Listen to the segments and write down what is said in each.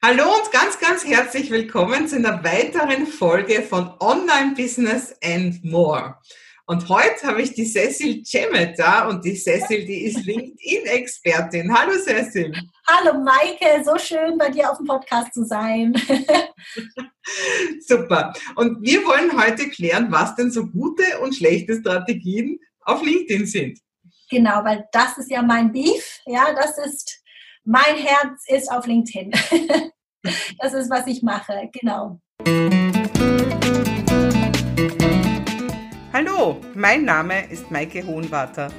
Hallo und ganz, ganz herzlich willkommen zu einer weiteren Folge von Online Business and More. Und heute habe ich die Cecil Cemmet da und die Cecil, die ist LinkedIn-Expertin. Hallo Cecil. Hallo Maike, so schön bei dir auf dem Podcast zu sein. Super. Und wir wollen heute klären, was denn so gute und schlechte Strategien auf LinkedIn sind. Genau, weil das ist ja mein Beef. Ja, das ist mein Herz ist auf LinkedIn. das ist, was ich mache, genau. Hallo, mein Name ist Maike Hohenwarter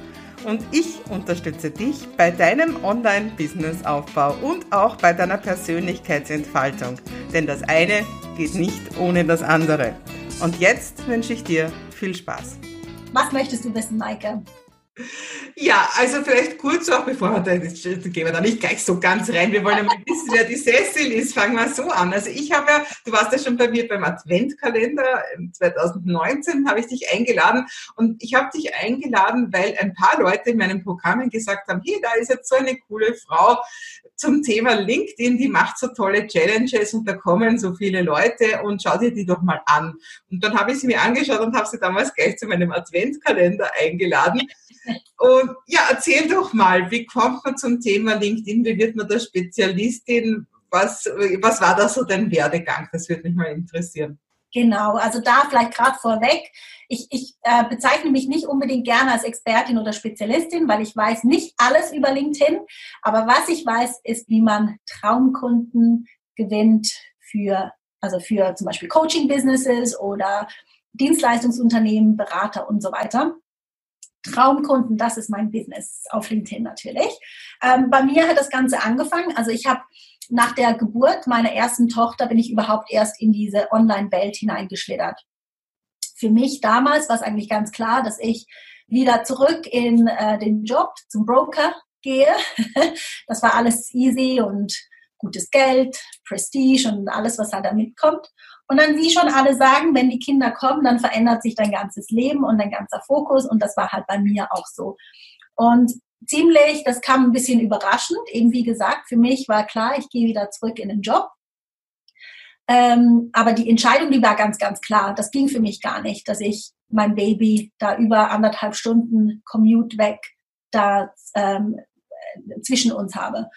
und ich unterstütze dich bei deinem Online-Business-Aufbau und auch bei deiner Persönlichkeitsentfaltung. Denn das eine geht nicht ohne das andere. Und jetzt wünsche ich dir viel Spaß. Was möchtest du wissen, Maike? Ja, also vielleicht kurz auch, bevor wir da, gehen wir da nicht gleich so ganz rein. Wir wollen ja mal wissen, wer die Cecil ist. Fangen wir so an. Also ich habe ja, du warst ja schon bei mir beim Adventkalender 2019, habe ich dich eingeladen. Und ich habe dich eingeladen, weil ein paar Leute in meinen Programmen gesagt haben, hey, da ist jetzt so eine coole Frau zum Thema LinkedIn, die macht so tolle Challenges und da kommen so viele Leute und schau dir die doch mal an. Und dann habe ich sie mir angeschaut und habe sie damals gleich zu meinem Adventkalender eingeladen. Und ja, erzähl doch mal, wie kommt man zum Thema LinkedIn? Wie wird man da Spezialistin? Was, was war da so dein Werdegang? Das würde mich mal interessieren. Genau, also da vielleicht gerade vorweg. Ich, ich äh, bezeichne mich nicht unbedingt gerne als Expertin oder Spezialistin, weil ich weiß nicht alles über LinkedIn. Aber was ich weiß, ist, wie man Traumkunden gewinnt für, also für zum Beispiel Coaching-Businesses oder Dienstleistungsunternehmen, Berater und so weiter. Traumkunden, das ist mein Business auf LinkedIn natürlich. Ähm, bei mir hat das Ganze angefangen. Also ich habe nach der Geburt meiner ersten Tochter bin ich überhaupt erst in diese Online-Welt hineingeschlittert. Für mich damals war es eigentlich ganz klar, dass ich wieder zurück in äh, den Job zum Broker gehe. das war alles easy und gutes Geld, Prestige und alles, was halt damit kommt. Und dann, wie schon alle sagen, wenn die Kinder kommen, dann verändert sich dein ganzes Leben und dein ganzer Fokus. Und das war halt bei mir auch so. Und ziemlich, das kam ein bisschen überraschend. Eben wie gesagt, für mich war klar, ich gehe wieder zurück in den Job. Ähm, aber die Entscheidung, die war ganz, ganz klar. Das ging für mich gar nicht, dass ich mein Baby da über anderthalb Stunden Commute weg da ähm, zwischen uns habe.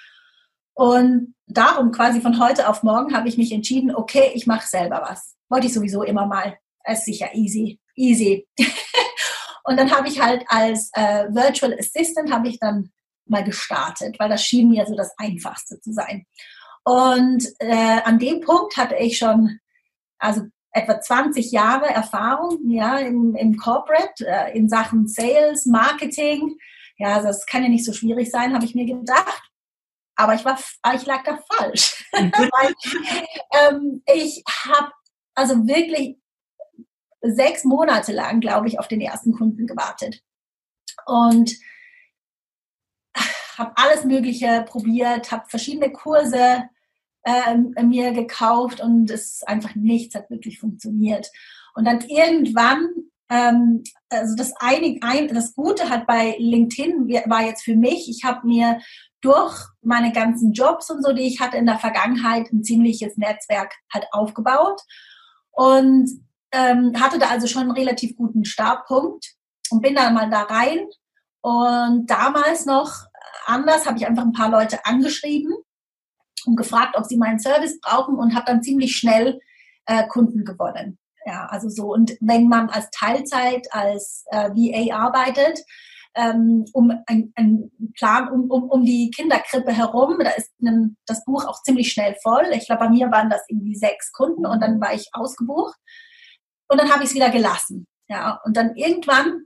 Und darum quasi von heute auf morgen habe ich mich entschieden, okay, ich mache selber was. Wollte ich sowieso immer mal. Es ist sicher easy, easy. und dann habe ich halt als äh, Virtual Assistant habe ich dann mal gestartet, weil das schien mir so das Einfachste zu sein. Und äh, an dem Punkt hatte ich schon also etwa 20 Jahre Erfahrung ja, im, im Corporate äh, in Sachen Sales, Marketing. Ja, das kann ja nicht so schwierig sein, habe ich mir gedacht. Aber ich war, ich lag da falsch. Weil, ähm, ich habe also wirklich sechs Monate lang, glaube ich, auf den ersten Kunden gewartet. Und habe alles Mögliche probiert, habe verschiedene Kurse äh, mir gekauft und es einfach nichts hat wirklich funktioniert. Und dann irgendwann, ähm, also das, einig, ein, das Gute hat bei LinkedIn war jetzt für mich, ich habe mir durch meine ganzen Jobs und so, die ich hatte in der Vergangenheit, ein ziemliches Netzwerk halt aufgebaut und ähm, hatte da also schon einen relativ guten Startpunkt und bin dann mal da rein und damals noch anders habe ich einfach ein paar Leute angeschrieben und gefragt, ob sie meinen Service brauchen und habe dann ziemlich schnell äh, Kunden gewonnen. Ja, also so. Und wenn man als Teilzeit, als äh, VA arbeitet, ähm, um einen Plan um, um, um die Kinderkrippe herum. Da ist ein, das Buch auch ziemlich schnell voll. Ich glaube, bei mir waren das irgendwie sechs Kunden und dann war ich ausgebucht. Und dann habe ich es wieder gelassen. Ja, und dann irgendwann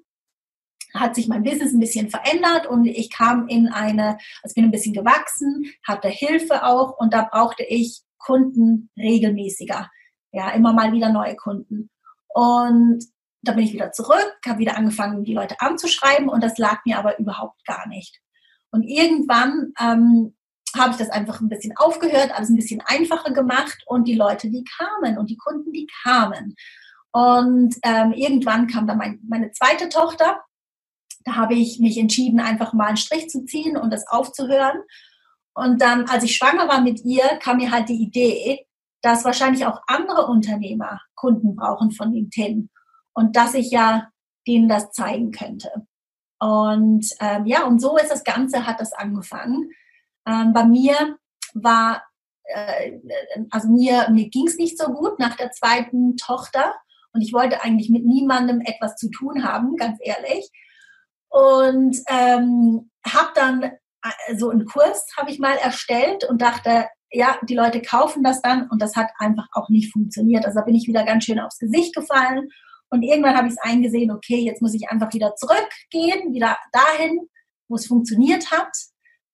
hat sich mein Business ein bisschen verändert und ich kam in eine, also bin ein bisschen gewachsen, hatte Hilfe auch und da brauchte ich Kunden regelmäßiger. Ja, immer mal wieder neue Kunden. Und da bin ich wieder zurück, habe wieder angefangen, die Leute anzuschreiben und das lag mir aber überhaupt gar nicht. Und irgendwann ähm, habe ich das einfach ein bisschen aufgehört, alles ein bisschen einfacher gemacht und die Leute, die kamen und die Kunden, die kamen. Und ähm, irgendwann kam dann mein, meine zweite Tochter. Da habe ich mich entschieden, einfach mal einen Strich zu ziehen und das aufzuhören. Und dann, als ich schwanger war mit ihr, kam mir halt die Idee, dass wahrscheinlich auch andere Unternehmer Kunden brauchen von LinkedIn und dass ich ja denen das zeigen könnte. Und ähm, ja, und so ist das Ganze, hat das angefangen. Ähm, bei mir war, äh, also mir, mir ging es nicht so gut nach der zweiten Tochter und ich wollte eigentlich mit niemandem etwas zu tun haben, ganz ehrlich. Und ähm, habe dann äh, so einen Kurs habe ich mal erstellt und dachte, ja, die Leute kaufen das dann und das hat einfach auch nicht funktioniert. Also da bin ich wieder ganz schön aufs Gesicht gefallen und irgendwann habe ich es eingesehen, okay, jetzt muss ich einfach wieder zurückgehen, wieder dahin, wo es funktioniert hat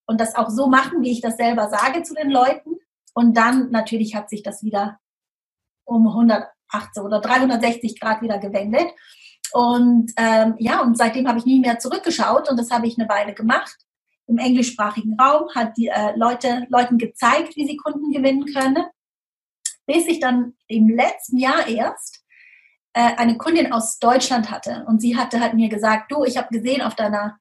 und das auch so machen, wie ich das selber sage zu den Leuten. Und dann natürlich hat sich das wieder um 180 oder 360 Grad wieder gewendet. Und ähm, ja, und seitdem habe ich nie mehr zurückgeschaut und das habe ich eine Weile gemacht. Im englischsprachigen Raum hat die äh, Leute, Leuten gezeigt, wie sie Kunden gewinnen können. Bis ich dann im letzten Jahr erst äh, eine Kundin aus Deutschland hatte und sie hatte halt mir gesagt, du, ich habe gesehen auf deiner,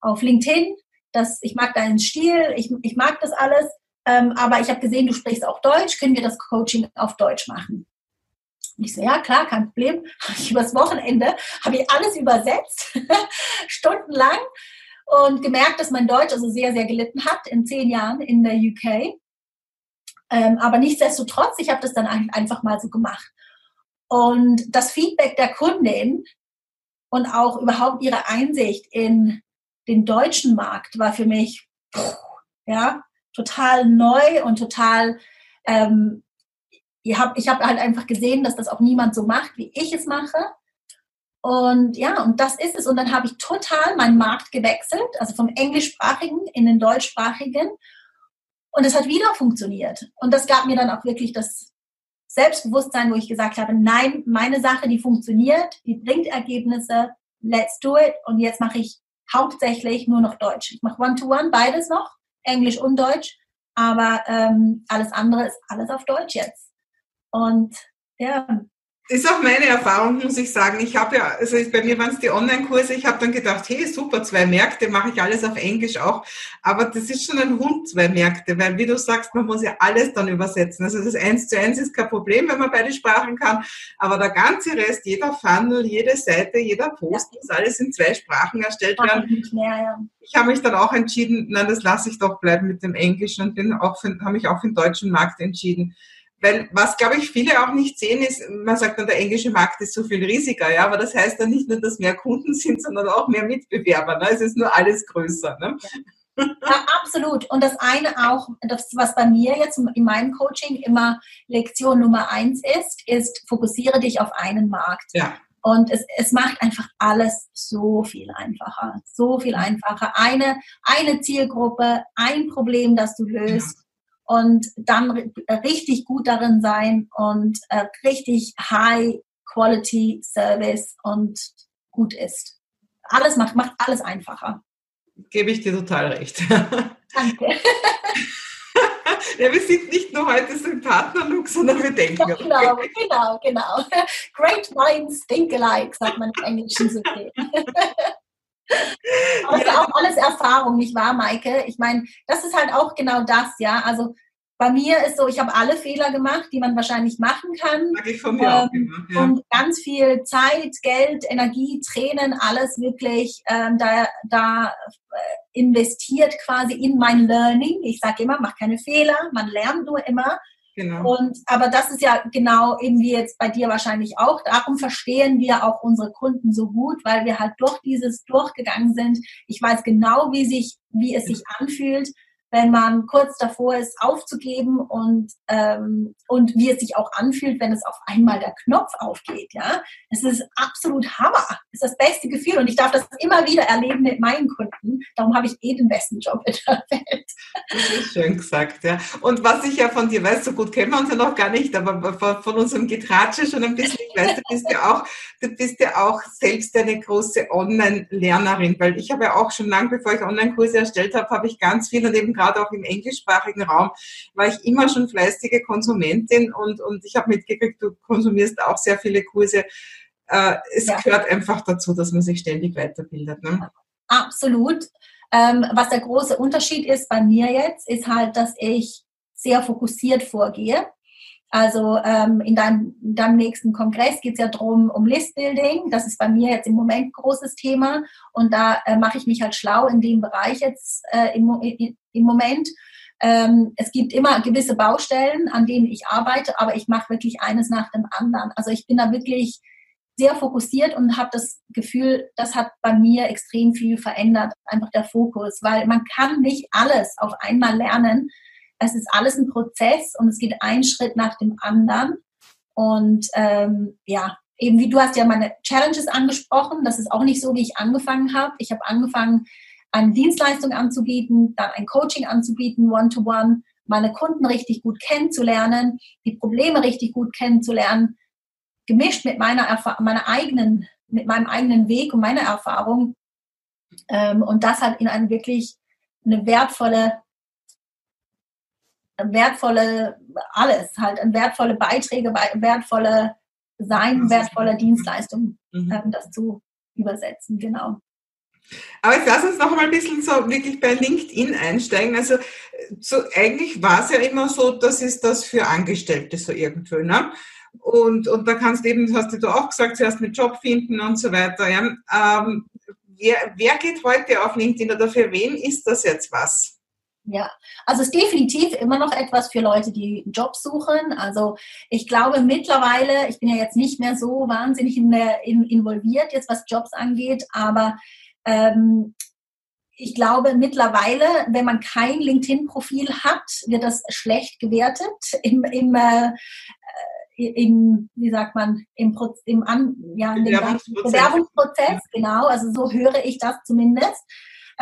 auf LinkedIn, dass ich mag deinen Stil, ich, ich mag das alles, ähm, aber ich habe gesehen, du sprichst auch Deutsch, können wir das Coaching auf Deutsch machen? Und ich so, ja, klar, kein Problem. Ich übers Wochenende habe ich alles übersetzt, stundenlang und gemerkt, dass mein Deutsch also sehr, sehr gelitten hat in zehn Jahren in der UK. Ähm, aber nichtsdestotrotz, ich habe das dann einfach mal so gemacht. Und das Feedback der Kundin und auch überhaupt ihre Einsicht in den deutschen Markt war für mich ja total neu und total ähm, ich habe ich hab halt einfach gesehen, dass das auch niemand so macht, wie ich es mache. Und ja, und das ist es. Und dann habe ich total meinen Markt gewechselt, also vom englischsprachigen in den deutschsprachigen. Und es hat wieder funktioniert. Und das gab mir dann auch wirklich das Selbstbewusstsein, wo ich gesagt habe, nein, meine Sache, die funktioniert, die bringt Ergebnisse, let's do it. Und jetzt mache ich hauptsächlich nur noch Deutsch. Ich mache One-to-One, beides noch, Englisch und Deutsch, aber ähm, alles andere ist alles auf Deutsch jetzt. Und ja, ist auch meine Erfahrung, muss ich sagen. Ich habe ja, also bei mir waren es die Online-Kurse, ich habe dann gedacht, hey, super, zwei Märkte, mache ich alles auf Englisch auch. Aber das ist schon ein Hund, zwei Märkte, weil wie du sagst, man muss ja alles dann übersetzen. Also das eins zu eins ist kein Problem, wenn man beide Sprachen kann. Aber der ganze Rest, jeder Funnel, jede Seite, jeder Post, muss alles in zwei Sprachen erstellt werden. Ich habe mich dann auch entschieden, nein, das lasse ich doch bleiben mit dem Englischen und bin auch habe mich auch für den deutschen Markt entschieden weil was, glaube ich, viele auch nicht sehen, ist, man sagt dann, der englische Markt ist so viel riesiger, ja, aber das heißt dann nicht nur, dass mehr Kunden sind, sondern auch mehr Mitbewerber. Ne? Es ist nur alles größer. Ne? Ja, absolut. Und das eine auch, das, was bei mir jetzt in meinem Coaching immer Lektion Nummer eins ist, ist, fokussiere dich auf einen Markt. Ja. Und es, es macht einfach alles so viel einfacher. So viel einfacher. Eine, eine Zielgruppe, ein Problem, das du löst. Ja und dann richtig gut darin sein und äh, richtig High Quality Service und gut ist. Alles macht, macht alles einfacher. Gebe ich dir total recht. Danke. ja, wir sind nicht nur heute so im Partnerlook, sondern wir denken. Ja, genau, genau, genau. Great minds think alike, sagt man im Englischen so viel. Aber ja. ist auch alles Erfahrung, nicht wahr, Maike? Ich meine, das ist halt auch genau das, ja. Also bei mir ist so, ich habe alle Fehler gemacht, die man wahrscheinlich machen kann. Mag ich von mir ähm, auch immer, ja. Und ganz viel Zeit, Geld, Energie, Tränen, alles wirklich ähm, da, da äh, investiert quasi in mein Learning. Ich sage immer, mach keine Fehler, man lernt nur immer. Genau. Und, aber das ist ja genau eben wie jetzt bei dir wahrscheinlich auch. Darum verstehen wir auch unsere Kunden so gut, weil wir halt durch dieses durchgegangen sind. Ich weiß genau, wie sich, wie es sich anfühlt, wenn man kurz davor ist, aufzugeben und, ähm, und wie es sich auch anfühlt, wenn es auf einmal der Knopf aufgeht. Ja, es ist absolut Hammer. Es ist das beste Gefühl und ich darf das immer wieder erleben mit meinen Kunden. Darum habe ich eh den besten Job in der Welt. Das ist schön gesagt, ja. Und was ich ja von dir weiß, so gut kennen wir uns ja noch gar nicht, aber von unserem Getratsche schon ein bisschen, ich weiß, du bist ja auch, du bist ja auch selbst eine große Online-Lernerin, weil ich habe ja auch schon lange, bevor ich Online-Kurse erstellt habe, habe ich ganz viel und eben gerade auch im englischsprachigen Raum, war ich immer schon fleißige Konsumentin und, und ich habe mitgekriegt, du konsumierst auch sehr viele Kurse. Äh, es ja. gehört einfach dazu, dass man sich ständig weiterbildet. Ne? Absolut. Ähm, was der große Unterschied ist bei mir jetzt, ist halt, dass ich sehr fokussiert vorgehe. Also ähm, in, deinem, in deinem nächsten Kongress geht es ja darum, um Listbuilding. Das ist bei mir jetzt im Moment großes Thema. Und da äh, mache ich mich halt schlau in dem Bereich jetzt äh, im, im Moment. Ähm, es gibt immer gewisse Baustellen, an denen ich arbeite, aber ich mache wirklich eines nach dem anderen. Also ich bin da wirklich sehr fokussiert und habe das Gefühl, das hat bei mir extrem viel verändert, einfach der Fokus, weil man kann nicht alles auf einmal lernen. Es ist alles ein Prozess und es geht ein Schritt nach dem anderen. Und ähm, ja, eben wie du hast ja meine Challenges angesprochen, das ist auch nicht so, wie ich angefangen habe. Ich habe angefangen, eine Dienstleistung anzubieten, dann ein Coaching anzubieten, one-to-one, -one, meine Kunden richtig gut kennenzulernen, die Probleme richtig gut kennenzulernen, gemischt mit meiner, meiner eigenen, mit meinem eigenen Weg und meiner Erfahrung. Ähm, und das hat in eine wirklich eine wertvolle, wertvolle, alles halt, wertvolle Beiträge, wertvolle Sein, wertvolle Dienstleistung, mhm. ähm, das zu übersetzen, genau. Aber jetzt lass uns noch mal ein bisschen so wirklich bei LinkedIn einsteigen. Also so eigentlich war es ja immer so, das ist das für Angestellte so irgendwo. Ne? Und, und da kannst du eben, das hast du auch gesagt, zuerst mit Job finden und so weiter. Ja? Ähm, wer, wer geht heute auf LinkedIn oder für wen ist das jetzt was? Ja, also es ist definitiv immer noch etwas für Leute, die einen Job suchen. Also ich glaube mittlerweile, ich bin ja jetzt nicht mehr so wahnsinnig in der, in, involviert, jetzt was Jobs angeht, aber ähm, ich glaube mittlerweile, wenn man kein LinkedIn-Profil hat, wird das schlecht gewertet im, im äh, im, wie sagt man, im, im An, ja, in dem Bewerbungsprozess. Bewerbungsprozess, genau, also so höre ich das zumindest.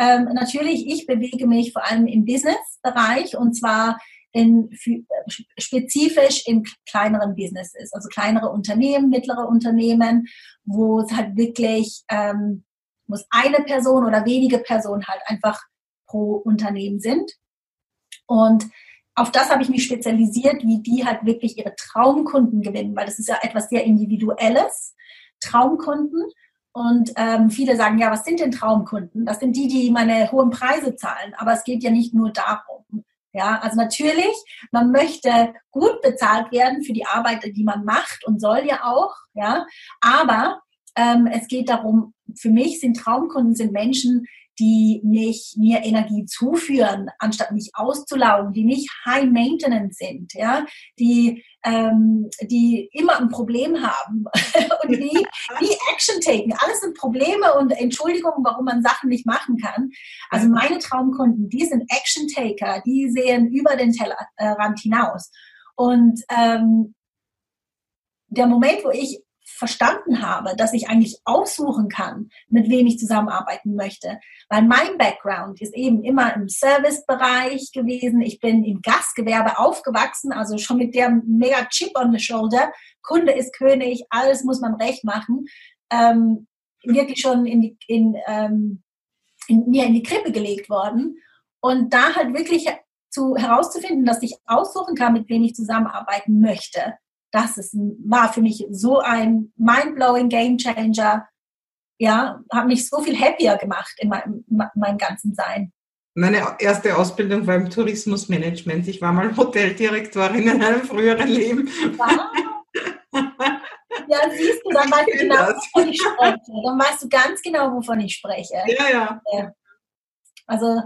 Ähm, natürlich, ich bewege mich vor allem im Business-Bereich und zwar in, spezifisch in kleineren Businesses, also kleinere Unternehmen, mittlere Unternehmen, wo es halt wirklich, ähm, muss eine Person oder wenige Personen halt einfach pro Unternehmen sind. Und auf das habe ich mich spezialisiert, wie die halt wirklich ihre Traumkunden gewinnen, weil das ist ja etwas sehr Individuelles, Traumkunden. Und ähm, viele sagen, ja, was sind denn Traumkunden? Das sind die, die meine hohen Preise zahlen. Aber es geht ja nicht nur darum. Ja, also natürlich, man möchte gut bezahlt werden für die Arbeit, die man macht und soll ja auch. Ja, aber ähm, es geht darum, für mich sind Traumkunden sind Menschen, die mich, mir Energie zuführen, anstatt mich auszulaugen, die nicht high maintenance sind, ja, die, ähm, die immer ein Problem haben und die, die Action taken. Alles sind Probleme und Entschuldigungen, warum man Sachen nicht machen kann. Also meine Traumkunden, die sind Action Taker, die sehen über den Tellerrand hinaus. Und ähm, der Moment, wo ich verstanden habe, dass ich eigentlich aussuchen kann, mit wem ich zusammenarbeiten möchte. Weil mein Background ist eben immer im Servicebereich gewesen. Ich bin im Gastgewerbe aufgewachsen, also schon mit der mega Chip on the shoulder. Kunde ist König, alles muss man recht machen. Ähm, wirklich schon in, die, in, ähm, in mir in die Krippe gelegt worden. Und da halt wirklich zu, herauszufinden, dass ich aussuchen kann, mit wem ich zusammenarbeiten möchte das ist, war für mich so ein mind-blowing Game Changer. Ja, hat mich so viel happier gemacht in meinem, meinem ganzen Sein. Meine erste Ausbildung war im Tourismusmanagement. Ich war mal Hoteldirektorin in einem früheren Leben. Wow. Ja, siehst du, dann weißt du genau, wovon ich spreche. Dann weißt du ganz genau, wovon ich spreche. Ja, ja. Also,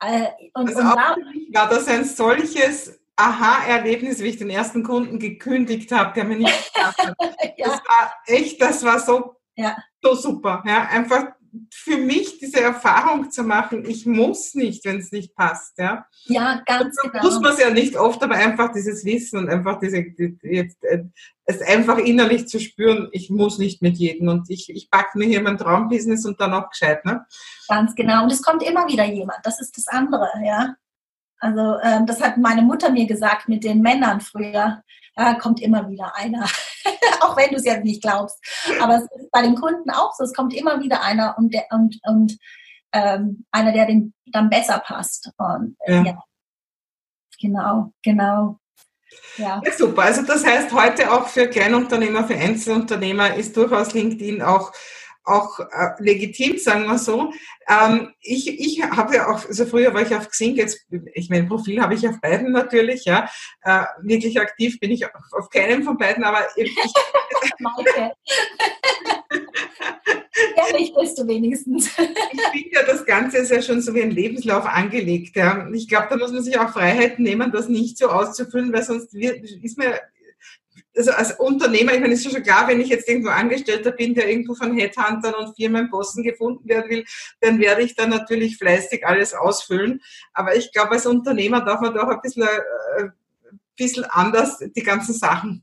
äh, und, also und da, war das ein solches Aha-Erlebnis, wie ich den ersten Kunden gekündigt habe, der mir nicht gedacht hat. ja. Das war echt, das war so, ja. so super. Ja, einfach für mich diese Erfahrung zu machen, ich muss nicht, wenn es nicht passt. Ja, ja ganz genau. Muss man es ja nicht oft, aber einfach dieses Wissen und einfach diese, jetzt, äh, es einfach innerlich zu spüren, ich muss nicht mit jedem und ich, ich packe mir hier mein Traumbusiness und dann auch gescheit. Ne? Ganz genau. Und es kommt immer wieder jemand. Das ist das andere, ja. Also ähm, das hat meine Mutter mir gesagt mit den Männern früher. Da kommt immer wieder einer, auch wenn du es ja nicht glaubst. Aber es ist bei den Kunden auch so. Es kommt immer wieder einer und, der, und, und ähm, einer, der den dann besser passt. Und, äh, ja. ja. Genau, genau. Ja. ja. super. Also das heißt, heute auch für Kleinunternehmer, für Einzelunternehmer ist durchaus LinkedIn auch auch äh, legitim, sagen wir so. Ähm, ich ich habe ja auch, also früher war ich auf Xing, jetzt, ich mein Profil habe ich auf beiden natürlich, ja. Äh, wirklich aktiv bin ich auf, auf keinem von beiden, aber ich, Ehrlich bist du wenigstens. ich finde ja, das Ganze ist ja schon so wie ein Lebenslauf angelegt. Ja. Ich glaube, da muss man sich auch Freiheiten nehmen, das nicht so auszufüllen, weil sonst wird, ist mir also als Unternehmer, ich meine, es ist schon klar, wenn ich jetzt irgendwo Angestellter bin, der irgendwo von Headhuntern und Firmenbossen gefunden werden will, dann werde ich dann natürlich fleißig alles ausfüllen. Aber ich glaube, als Unternehmer darf man doch ein bisschen, äh, ein bisschen anders die ganzen Sachen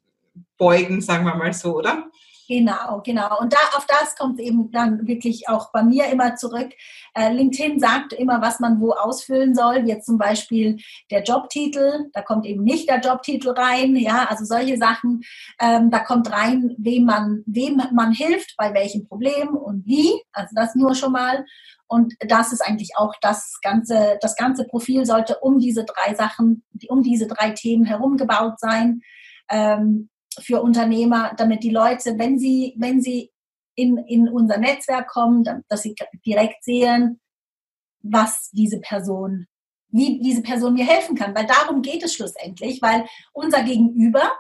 beugen, sagen wir mal so, oder? Genau, genau. Und da, auf das kommt eben dann wirklich auch bei mir immer zurück. Äh, LinkedIn sagt immer, was man wo ausfüllen soll. Jetzt zum Beispiel der Jobtitel, da kommt eben nicht der Jobtitel rein. Ja, also solche Sachen. Ähm, da kommt rein, wem man, wem man hilft, bei welchem Problem und wie. Also das nur schon mal. Und das ist eigentlich auch das ganze, das ganze Profil sollte um diese drei Sachen, um diese drei Themen herumgebaut sein. Ähm, für Unternehmer, damit die Leute, wenn sie, wenn sie in, in unser Netzwerk kommen, dass sie direkt sehen, was diese Person, wie diese Person mir helfen kann. Weil darum geht es schlussendlich, weil unser Gegenüber,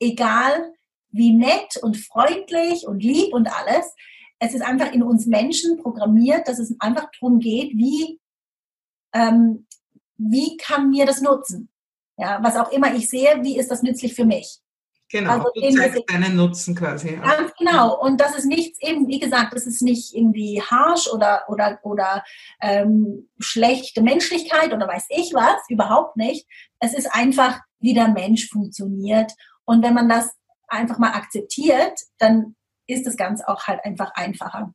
egal wie nett und freundlich und lieb und alles, es ist einfach in uns Menschen programmiert, dass es einfach darum geht, wie, ähm, wie kann mir das nutzen? Ja, was auch immer ich sehe, wie ist das nützlich für mich? Genau, also du zeigst deinen Nutzen quasi. Ganz genau. Und das ist nichts eben, wie gesagt, das ist nicht irgendwie harsh oder, oder, oder ähm, schlechte Menschlichkeit oder weiß ich was, überhaupt nicht. Es ist einfach, wie der Mensch funktioniert. Und wenn man das einfach mal akzeptiert, dann ist das Ganze auch halt einfach einfacher.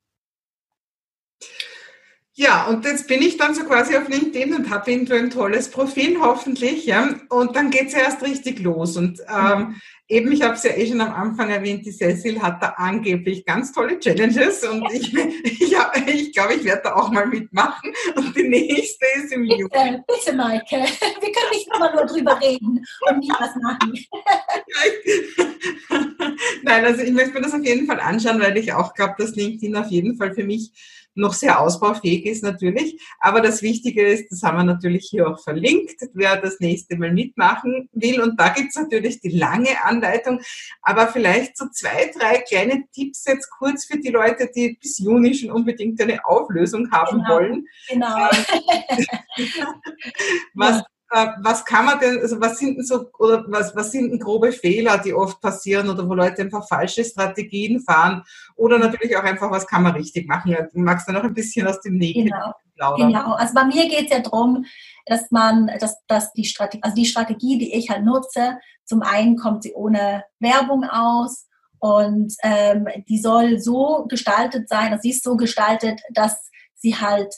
Ja, und jetzt bin ich dann so quasi auf LinkedIn und habe irgendwo ein tolles Profil, hoffentlich, ja. Und dann geht's ja erst richtig los. Und ähm, eben, ich habe es ja eh schon am Anfang erwähnt, die Cecil hat da angeblich ganz tolle Challenges und ich, ich, hab, ich glaube, ich werde da auch mal mitmachen. Und die nächste ist im Juli. Bitte, bitte, Maike. Wir können nicht immer nur drüber reden und nie was machen. Nein, also ich möchte mir das auf jeden Fall anschauen, weil ich auch glaube, dass LinkedIn auf jeden Fall für mich noch sehr ausbaufähig ist natürlich. Aber das Wichtige ist, das haben wir natürlich hier auch verlinkt, wer das nächste Mal mitmachen will. Und da gibt's natürlich die lange Anleitung. Aber vielleicht so zwei, drei kleine Tipps jetzt kurz für die Leute, die bis Juni schon unbedingt eine Auflösung haben genau, wollen. Genau. was, was kann man denn, also was sind denn so, oder was, was sind denn grobe Fehler, die oft passieren oder wo Leute einfach falsche Strategien fahren oder natürlich auch einfach, was kann man richtig machen? Du magst da noch ein bisschen aus dem Nägel genau. plaudern. Genau, also bei mir geht es ja darum, dass man, dass, dass die Strategie, also die Strategie, die ich halt nutze, zum einen kommt sie ohne Werbung aus und ähm, die soll so gestaltet sein, also sie ist so gestaltet, dass sie halt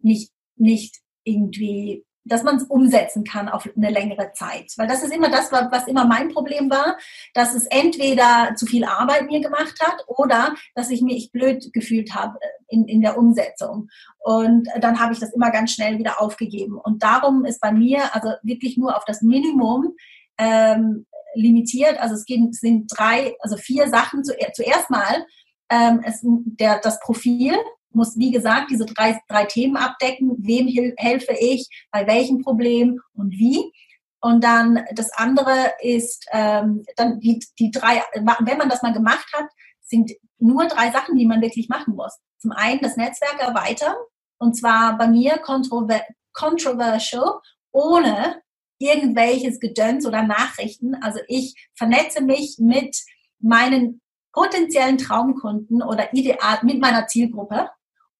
nicht, nicht irgendwie dass man es umsetzen kann auf eine längere Zeit. Weil das ist immer das, was immer mein Problem war, dass es entweder zu viel Arbeit mir gemacht hat oder dass ich mich blöd gefühlt habe äh, in, in der Umsetzung. Und dann habe ich das immer ganz schnell wieder aufgegeben. Und darum ist bei mir also wirklich nur auf das Minimum ähm, limitiert. Also es sind drei, also vier Sachen. Zuerst mal ähm, es, der, das Profil, muss, wie gesagt, diese drei, drei Themen abdecken. Wem helfe ich, bei welchem Problem und wie. Und dann das andere ist, ähm, dann die, die drei, wenn man das mal gemacht hat, sind nur drei Sachen, die man wirklich machen muss. Zum einen das Netzwerk erweitern, und zwar bei mir controver controversial, ohne irgendwelches Gedöns oder Nachrichten. Also ich vernetze mich mit meinen potenziellen Traumkunden oder ideal mit meiner Zielgruppe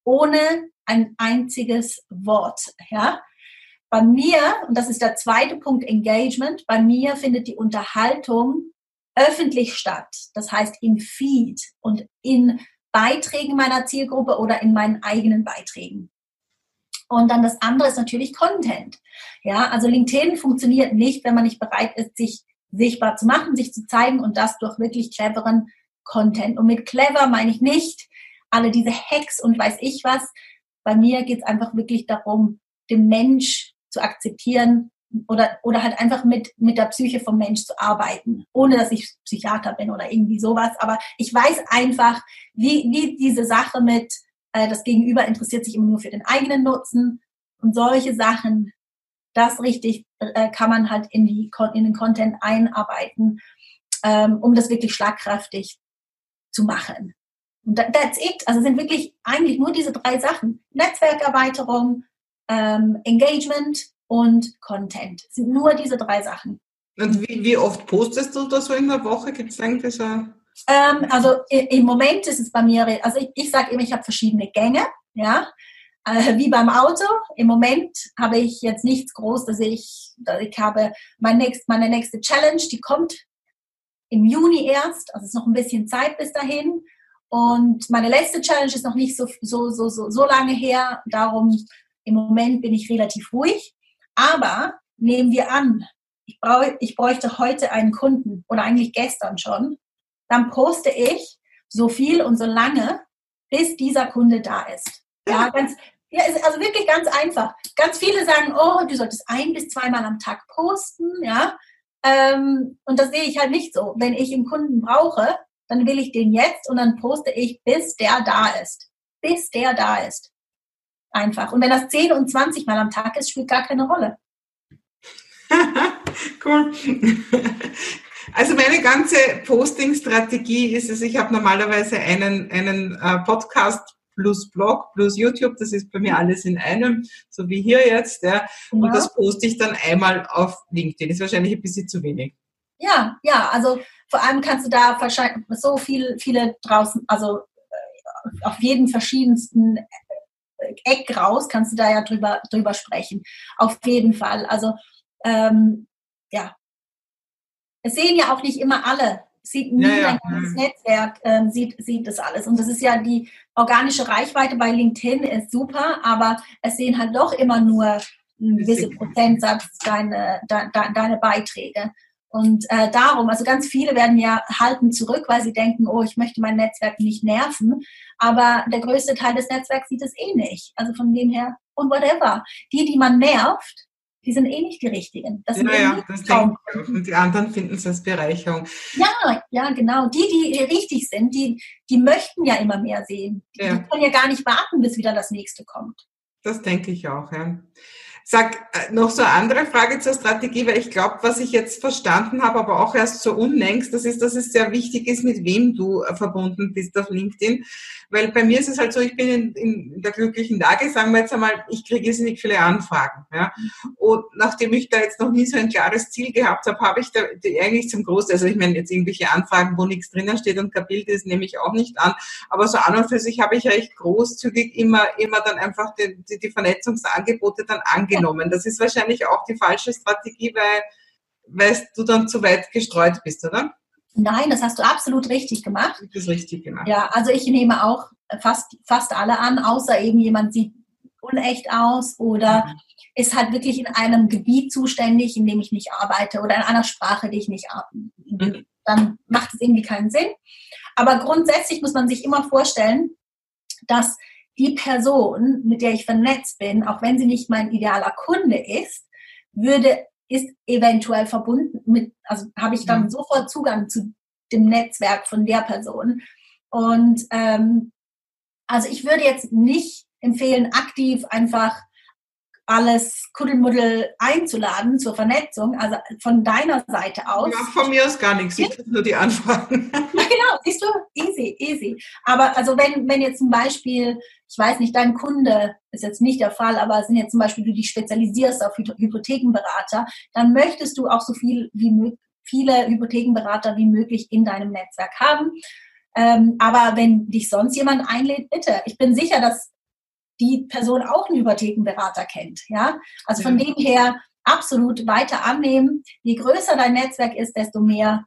ohne ein einziges Wort. Ja? Bei mir, und das ist der zweite Punkt, Engagement, bei mir findet die Unterhaltung öffentlich statt. Das heißt im Feed und in Beiträgen meiner Zielgruppe oder in meinen eigenen Beiträgen. Und dann das andere ist natürlich Content. Ja, also LinkedIn funktioniert nicht, wenn man nicht bereit ist, sich sichtbar zu machen, sich zu zeigen und das durch wirklich cleveren Content. Und mit clever meine ich nicht, alle diese Hacks und weiß ich was. Bei mir geht es einfach wirklich darum, den Mensch zu akzeptieren, oder, oder halt einfach mit, mit der Psyche vom Mensch zu arbeiten, ohne dass ich Psychiater bin oder irgendwie sowas. Aber ich weiß einfach, wie, wie diese Sache mit, äh, das Gegenüber interessiert sich immer nur für den eigenen Nutzen und solche Sachen, das richtig äh, kann man halt in, die, in den Content einarbeiten, ähm, um das wirklich schlagkräftig zu machen. That's it. Also sind wirklich eigentlich nur diese drei Sachen. Netzwerkerweiterung, ähm, Engagement und Content. Sind nur diese drei Sachen. Und wie, wie oft postest du das so in der Woche? Gibt es eigentlich so? Ähm, also im Moment ist es bei mir, also ich, ich sage immer, ich habe verschiedene Gänge, ja, äh, wie beim Auto. Im Moment habe ich jetzt nichts groß, dass ich, dass ich habe mein nächst, meine nächste Challenge, die kommt im Juni erst, also es ist noch ein bisschen Zeit bis dahin. Und meine letzte Challenge ist noch nicht so, so, so, so, so lange her. Darum im Moment bin ich relativ ruhig. Aber nehmen wir an, ich, brauche, ich bräuchte heute einen Kunden oder eigentlich gestern schon, dann poste ich so viel und so lange, bis dieser Kunde da ist. Ja, ganz, ja, ist also wirklich ganz einfach. Ganz viele sagen, oh, du solltest ein bis zweimal am Tag posten, ja. Ähm, und das sehe ich halt nicht so. Wenn ich einen Kunden brauche, dann will ich den jetzt und dann poste ich, bis der da ist. Bis der da ist. Einfach. Und wenn das 10 und 20 Mal am Tag ist, spielt gar keine Rolle. cool. Also meine ganze Posting-Strategie ist es, ich habe normalerweise einen, einen äh, Podcast plus Blog plus YouTube, das ist bei mir alles in einem, so wie hier jetzt. Ja. Und ja. das poste ich dann einmal auf LinkedIn. Ist wahrscheinlich ein bisschen zu wenig. Ja, ja, also vor allem kannst du da wahrscheinlich so viel, viele draußen, also äh, auf jeden verschiedensten äh, Eck raus kannst du da ja drüber, drüber sprechen. Auf jeden Fall. Also ähm, ja, es sehen ja auch nicht immer alle. Sieht nie ja, ja. ein ganzes Netzwerk, ähm, sieht, sieht das alles. Und das ist ja die organische Reichweite bei LinkedIn ist super, aber es sehen halt doch immer nur ein gewisser Prozentsatz deine, de, de, deine Beiträge. Und äh, darum, also ganz viele werden ja halten zurück, weil sie denken, oh, ich möchte mein Netzwerk nicht nerven. Aber der größte Teil des Netzwerks sieht es eh nicht. Also von dem her, und whatever. Die, die man nervt, die sind eh nicht die richtigen. Das ja, ja, das denke ich Und die anderen finden es als Bereicherung. Ja, ja, genau. Die, die richtig sind, die, die möchten ja immer mehr sehen. Ja. Die können ja gar nicht warten, bis wieder das nächste kommt. Das denke ich auch, ja. Sag äh, noch so eine andere Frage zur Strategie, weil ich glaube, was ich jetzt verstanden habe, aber auch erst so unlängst, das ist, dass es sehr wichtig ist, mit wem du äh, verbunden bist auf LinkedIn. Weil bei mir ist es halt so, ich bin in, in der glücklichen Lage, sagen wir jetzt einmal, ich kriege nicht viele Anfragen. Ja? Und nachdem ich da jetzt noch nie so ein klares Ziel gehabt habe, habe ich da eigentlich zum Großteil, also ich meine jetzt irgendwelche Anfragen, wo nichts drinnen steht und kein Bild ist, nehme ich auch nicht an. Aber so an und für sich habe ich recht großzügig immer, immer dann einfach die, die, die Vernetzungsangebote dann angenommen. Das ist wahrscheinlich auch die falsche Strategie, weil, weil du dann zu weit gestreut bist, oder? Nein, das hast du absolut richtig gemacht. Das ist richtig gemacht. Ja, also ich nehme auch fast, fast alle an, außer eben jemand sieht unecht aus oder mhm. ist halt wirklich in einem Gebiet zuständig, in dem ich nicht arbeite oder in einer Sprache, die ich nicht arbeite. Mhm. Dann macht es irgendwie keinen Sinn. Aber grundsätzlich muss man sich immer vorstellen, dass die Person, mit der ich vernetzt bin, auch wenn sie nicht mein idealer Kunde ist, würde ist eventuell verbunden mit, also habe ich dann mhm. sofort Zugang zu dem Netzwerk von der Person. Und ähm, also ich würde jetzt nicht empfehlen, aktiv einfach alles Kuddelmuddel einzuladen zur Vernetzung, also von deiner Seite aus. Ja, von mir aus gar nichts, ich kriege nur die Anfragen. Genau, siehst du, easy, easy. Aber also wenn, wenn jetzt zum Beispiel, ich weiß nicht, dein Kunde, ist jetzt nicht der Fall, aber sind jetzt zum Beispiel, du dich spezialisierst auf Hypothekenberater, dann möchtest du auch so viel wie viele Hypothekenberater wie möglich in deinem Netzwerk haben. Ähm, aber wenn dich sonst jemand einlädt, bitte. Ich bin sicher, dass die Person auch einen Hypothekenberater kennt. Ja, also von ja. dem her absolut weiter annehmen. Je größer dein Netzwerk ist, desto mehr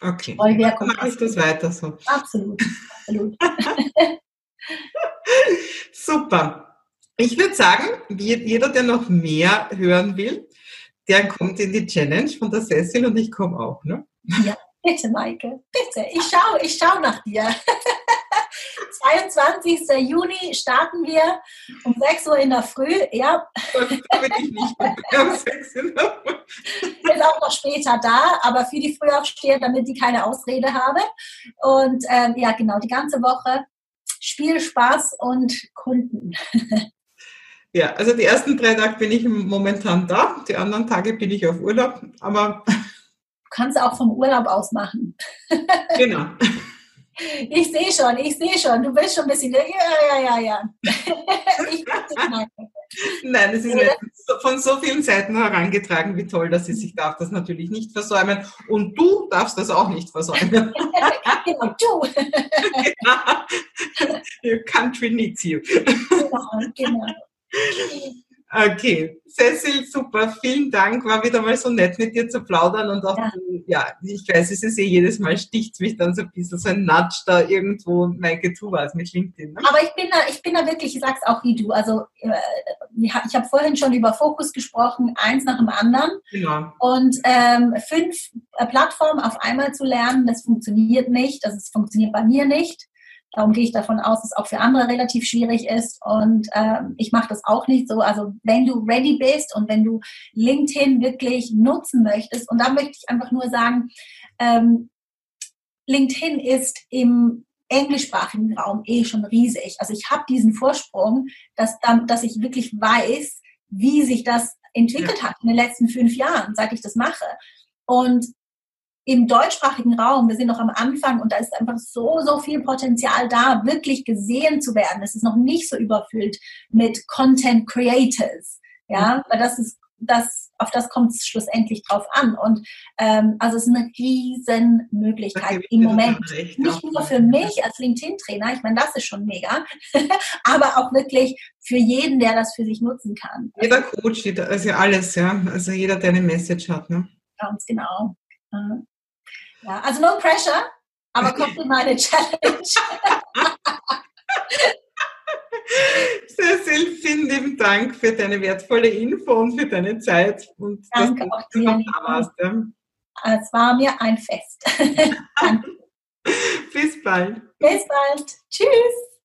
Okay. Dann mache ich das weiter so. Absolut. absolut. Super. Ich würde sagen, jeder, der noch mehr hören will, der kommt in die Challenge von der Cecil und ich komme auch. Ne? Ja, Bitte, Maike, bitte. Ich schaue ich schau nach dir. 22. Juni starten wir um 6 Uhr in der Früh. Ja. Da bin ich nicht um 6 in der Früh. Bin auch noch später da, aber für die Frühaufsteher, damit die keine Ausrede haben. Und ähm, ja, genau, die ganze Woche Spiel, Spaß und Kunden. Ja, also die ersten drei Tage bin ich momentan da, die anderen Tage bin ich auf Urlaub, aber. Du kannst auch vom Urlaub aus machen. Genau. Ich sehe schon, ich sehe schon. Du bist schon ein bisschen, ja, ja, ja, ja. ich Nein, es ist von so vielen Seiten herangetragen, wie toll das ist. Ich darf das natürlich nicht versäumen. Und du darfst das auch nicht versäumen. genau, du. Your country needs you. genau, genau. Okay, Cecil, super, vielen Dank. War wieder mal so nett mit dir zu plaudern und auch, ja, ja ich weiß, es ist eh jedes Mal sticht mich dann so ein bisschen so ein Nudge da irgendwo, Maike, tu was mit LinkedIn. Ne? Aber ich bin da, ich bin da wirklich, ich sag's auch wie du. Also, äh, ich habe vorhin schon über Fokus gesprochen, eins nach dem anderen. Genau. Und ähm, fünf äh, Plattformen auf einmal zu lernen, das funktioniert nicht. Das also, funktioniert bei mir nicht. Darum gehe ich davon aus, dass es auch für andere relativ schwierig ist. Und ähm, ich mache das auch nicht so. Also wenn du ready bist und wenn du LinkedIn wirklich nutzen möchtest, und da möchte ich einfach nur sagen, ähm, LinkedIn ist im englischsprachigen Raum eh schon riesig. Also ich habe diesen Vorsprung, dass, dann, dass ich wirklich weiß, wie sich das entwickelt hat in den letzten fünf Jahren, seit ich das mache. Und im deutschsprachigen Raum, wir sind noch am Anfang und da ist einfach so, so viel Potenzial da, wirklich gesehen zu werden. Es ist noch nicht so überfüllt mit Content Creators. Ja, weil das ist, das, auf das kommt es schlussendlich drauf an. Und ähm, also es ist eine riesen Möglichkeit im Moment. Nicht nur für mich als LinkedIn-Trainer, ich meine, das ist schon mega, aber auch wirklich für jeden, der das für sich nutzen kann. Jeder Coach, also alles, ja. Also jeder, der eine Message hat. Ne? Ganz genau. Ja, also no pressure, aber kommt in meine Challenge. Cecil, vielen lieben Dank für deine wertvolle Info und für deine Zeit. Und Danke auch dir. Da warst, ja. Es war mir ein Fest. Bis bald. Bis bald. Tschüss.